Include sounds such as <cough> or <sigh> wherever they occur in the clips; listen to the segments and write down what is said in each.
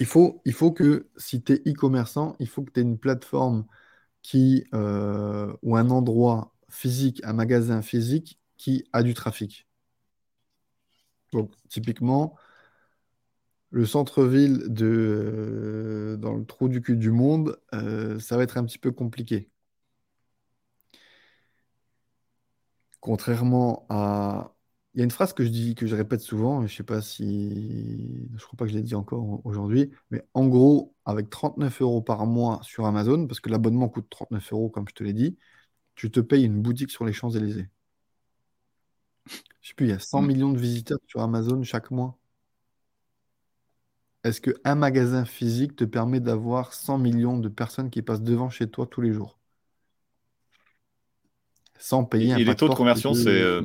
Il faut, il faut que si tu es e-commerçant, il faut que tu aies une plateforme qui, euh, ou un endroit physique, un magasin physique qui a du trafic. Donc, typiquement, le centre-ville de dans le trou du cul du monde, euh, ça va être un petit peu compliqué. Contrairement à... Il y a une phrase que je dis, que je répète souvent, je sais pas si... Je crois pas que je l'ai dit encore aujourd'hui, mais en gros, avec 39 euros par mois sur Amazon, parce que l'abonnement coûte 39 euros, comme je te l'ai dit, tu te payes une boutique sur les Champs-Élysées. Je sais plus, il y a 100 mm. millions de visiteurs sur Amazon chaque mois. Est-ce qu'un magasin physique te permet d'avoir 100 millions de personnes qui passent devant chez toi tous les jours? Sans payer un et les taux de conversion, c'est.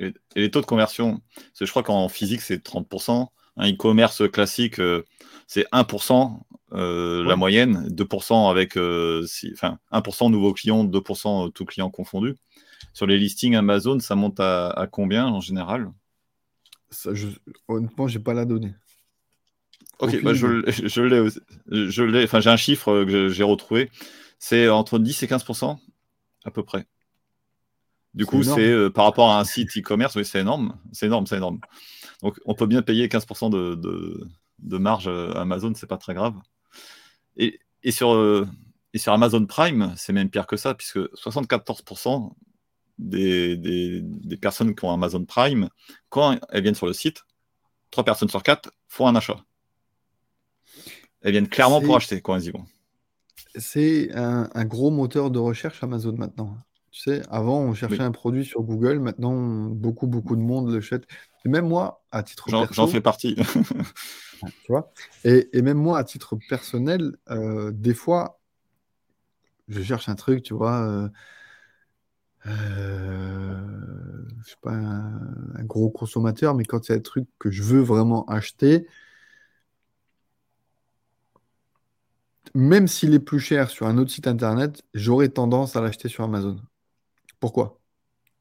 Euh, et, les taux de conversion, je crois qu'en physique, c'est 30%. Un e-commerce classique, euh, c'est 1% euh, la moyenne, 2% avec. enfin, 1% nouveaux clients, 2% tous clients confondus. Sur les listings Amazon, ça monte à, combien en général? Ça, je, Honnêtement, je n'ai pas la donnée. Ok, bah, je, l'ai. <laughs> Je l'ai. Enfin, j'ai un chiffre que j'ai retrouvé. C'est entre 10 et 15% à peu près. Du coup, c'est euh, par rapport à un site e-commerce, oui, c'est énorme. C'est énorme, c'est énorme. Donc, on peut bien payer 15 de, de, marge à Amazon, c'est pas très grave. Et, et, sur, euh, et sur Amazon Prime, c'est même pire que ça, puisque 74 des, des, des, personnes qui ont Amazon Prime, quand elles viennent sur le site, 3 personnes sur 4 font un achat. Elles viennent clairement pour acheter quand elles y vont. C'est un, gros moteur de recherche Amazon maintenant. Tu sais, avant, on cherchait un produit sur Google. Maintenant, beaucoup, beaucoup de monde le l'achète. Et même moi, à titre personnel. J'en fais partie. <laughs> tu vois? Et, même moi, à titre personnel, euh, des fois, je cherche un truc, tu vois. Euh, euh, je sais pas, un, un, gros consommateur, mais quand il y a un truc que je veux vraiment acheter, même s'il est plus cher sur un autre site internet, j'aurais tendance à l'acheter sur Amazon. Pourquoi?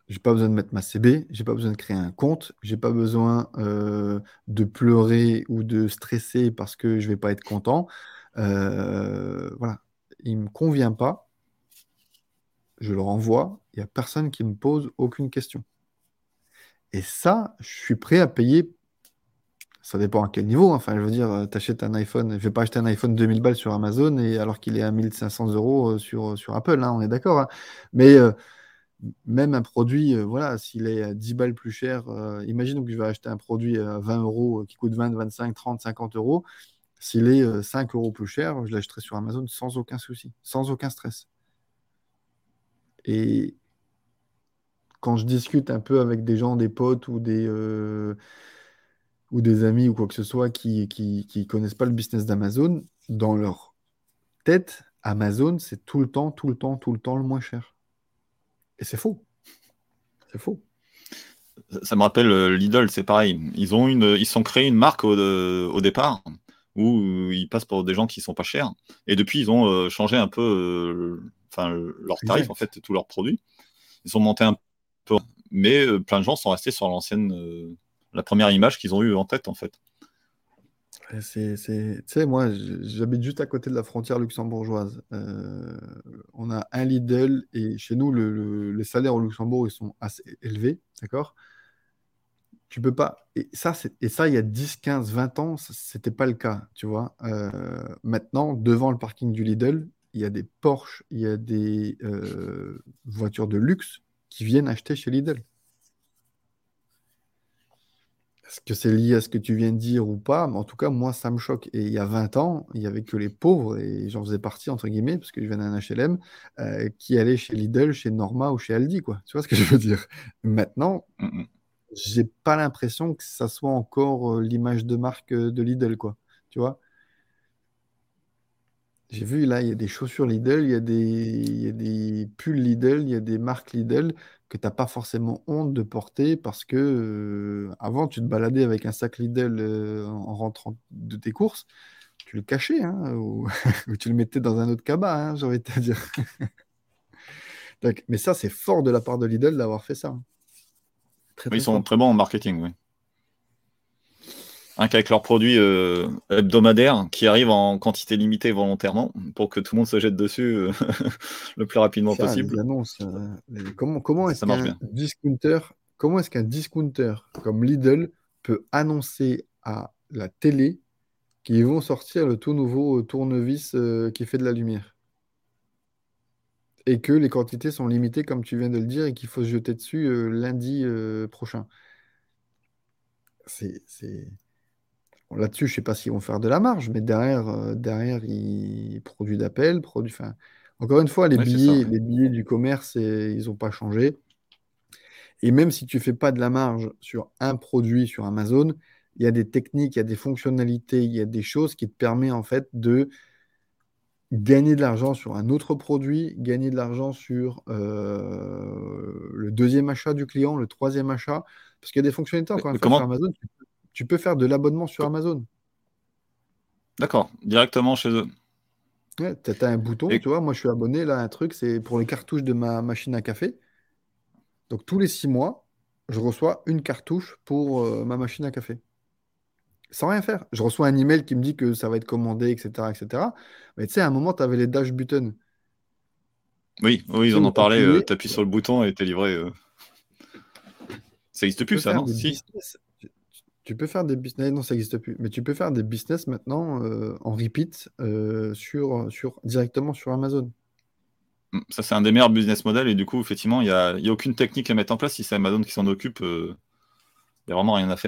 J'ai pas besoin de mettre ma CB, j'ai pas besoin de créer un compte, j'ai pas besoin euh, de pleurer ou de stresser parce que je vais pas être content. Euh, voilà, il me convient pas, je le renvoie, il y a personne qui me pose aucune question. Et ça, je suis prêt à payer ça dépend à quel niveau. Hein. Enfin, je veux dire, euh, tu achètes un iPhone, je vais pas acheter un iPhone 2000 balles sur Amazon et alors qu'il est à 1500 euros sur, euh, sur Apple, hein, on est d'accord. Hein. Mais même un produit, voilà, s'il est à 10 balles plus cher, imaginons que je vais acheter un produit à 20 euros qui coûte 20, 25, 30, 50 euros. S'il est 5 euros plus cher, je l'achèterai sur Amazon sans aucun souci, sans aucun stress. Et quand je discute un peu avec des gens, des potes ou des ou des amis ou quoi que ce soit qui qui, connaissent pas le business d'Amazon, dans leur tête, Amazon, c'est tout le temps, tout le temps, tout le temps le moins cher. Et c'est faux. C'est faux. Ça me rappelle euh, Lidl, c'est pareil. Ils ont une, ils sont créés une marque au, au, départ où ils passent pour des gens qui sont pas chers. Et depuis, ils ont euh, changé un peu, euh, enfin, leurs tarifs en fait, tous leurs produits. Ils sont montés un peu, mais plein de gens sont restés sur l'ancienne la première image qu'ils ont eue en tête, en fait. C'est, tu sais, moi, j'habite juste à côté de la frontière luxembourgeoise. Euh, on a un Lidl et chez nous, les salaires au Luxembourg, ils sont assez élevés, d'accord? Tu peux pas. Et ça, et ça, il y a 10, 15, 20 ans, c'était pas le cas, tu vois? Euh, maintenant, devant le parking du Lidl, il y a des Porsche, il y a des euh, voitures de luxe qui viennent acheter chez Lidl. Est-ce que c'est lié à ce que tu viens de dire ou pas? Mais en tout cas, moi, ça me choque. Et il y a 20 ans, il n'y avait que les pauvres, et j'en faisais partie, entre guillemets, parce que je viens d'un HLM, euh, qui allaient chez Lidl, chez Norma ou chez Aldi, quoi. Tu vois ce que je veux dire? Maintenant, je j'ai pas l'impression que ça soit encore euh, l'image de marque euh, de Lidl, quoi. Tu vois? J'ai vu là, il y a des chaussures Lidl, il y a des, il y a des pulls Lidl, il y a des marques Lidl que tu n'as pas forcément honte de porter parce que euh, avant, tu te baladais avec un sac Lidl euh, en rentrant de tes courses, tu le cachais hein, <laughs> ou, tu le mettais dans un autre cabas, hein, j'ai envie de te dire. <laughs> mais ça, c'est fort de la part de Lidl d'avoir fait ça. Hein. ils sont très bons en marketing, oui. Qu'avec leurs produits euh, hebdomadaires qui arrivent en quantité limitée volontairement pour que tout le monde se jette dessus euh, <laughs> le plus rapidement possible. comment comment est-ce qu'un discounter, comment est-ce qu'un discounter comme Lidl peut annoncer à la télé qu'ils vont sortir le tout nouveau tournevis qui fait de la lumière? Et que les quantités sont limitées, comme tu viens de le dire, et qu'il faut se jeter dessus euh, lundi euh, prochain. C'est, Là-dessus, je ne sais pas s'ils vont faire de la marge, mais derrière, euh, derrière ils produisent d'appel, produits. Enfin, encore une fois, les billets, les billets du commerce, ils n'ont pas changé. Et même si tu ne fais pas de la marge sur un produit sur Amazon, il y a des techniques, il y a des fonctionnalités, il y a des choses qui te permettent en fait de gagner de l'argent sur un autre produit, gagner de l'argent sur euh, le deuxième achat du client, le troisième achat. Parce qu'il y a des fonctionnalités encore une fois sur Amazon. Tu peux, faire de l'abonnement sur Amazon. D'accord, directement chez eux. tu as, un bouton, tu vois. Moi, je suis abonné là, un truc, c'est pour les cartouches de ma machine à café. Donc, tous les six mois, je reçois une cartouche pour euh, ma machine à café sans rien faire. Je reçois un email qui me dit que ça va être commandé, etc. etc. Mais tu sais, à un moment, tu avais les dash buttons. Oui, oui, ils en ont parlé. Euh, tu appuies sur le bouton et t'es livré. Euh. Ça n'existe plus, ça, non? si. Tu peux faire des business. Non, ça n'existe plus. Mais tu peux faire des business maintenant euh, en repeat sur, sur, directement sur Amazon. Hum, ça, c'est un des meilleurs business models. Et du coup, effectivement, il n'y a, a, aucune technique à mettre en place. Si c'est Amazon qui s'en occupe, il n'y a vraiment rien à faire.